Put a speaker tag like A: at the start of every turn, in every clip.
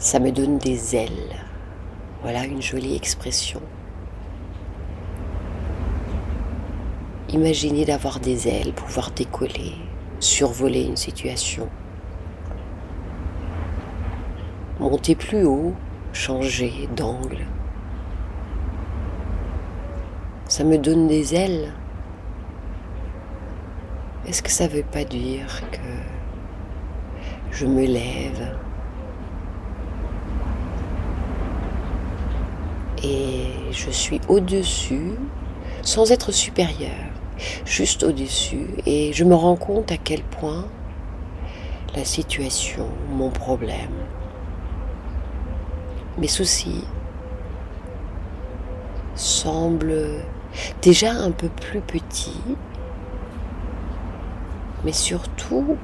A: Ça me donne des ailes. Voilà une jolie expression. Imaginez d'avoir des ailes, pouvoir décoller, survoler une situation. Monter plus haut, changer d'angle. Ça me donne des ailes. Est-ce que ça ne veut pas dire que je me lève et je suis au-dessus sans être supérieur, juste au-dessus. Et je me rends compte à quel point la situation, mon problème, mes soucis semblent déjà un peu plus petits, mais surtout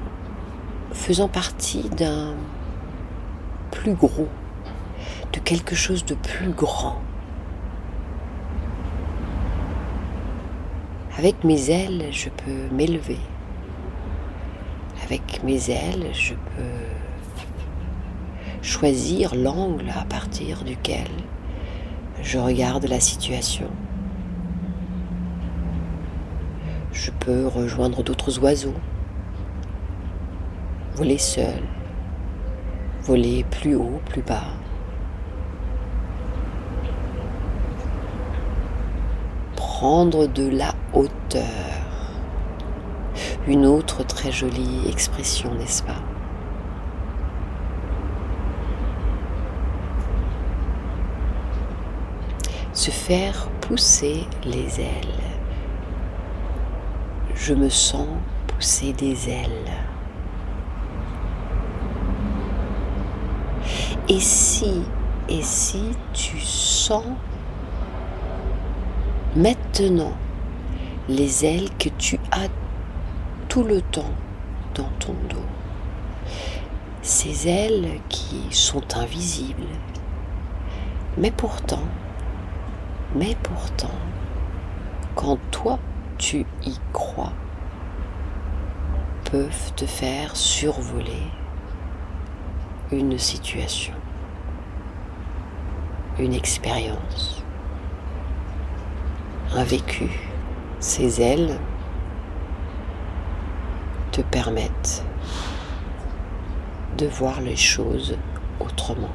A: faisant partie d'un plus gros, de quelque chose de plus grand. Avec mes ailes, je peux m'élever. Avec mes ailes, je peux choisir l'angle à partir duquel je regarde la situation. Je peux rejoindre d'autres oiseaux, voler seul, voler plus haut, plus bas. De la hauteur. Une autre très jolie expression, n'est-ce pas? Se faire pousser les ailes. Je me sens pousser des ailes. Et si, et si tu sens maintenant les ailes que tu as tout le temps dans ton dos, ces ailes qui sont invisibles, mais pourtant, mais pourtant, quand toi tu y crois, peuvent te faire survoler une situation, une expérience, un vécu. Ces ailes te permettent de voir les choses autrement.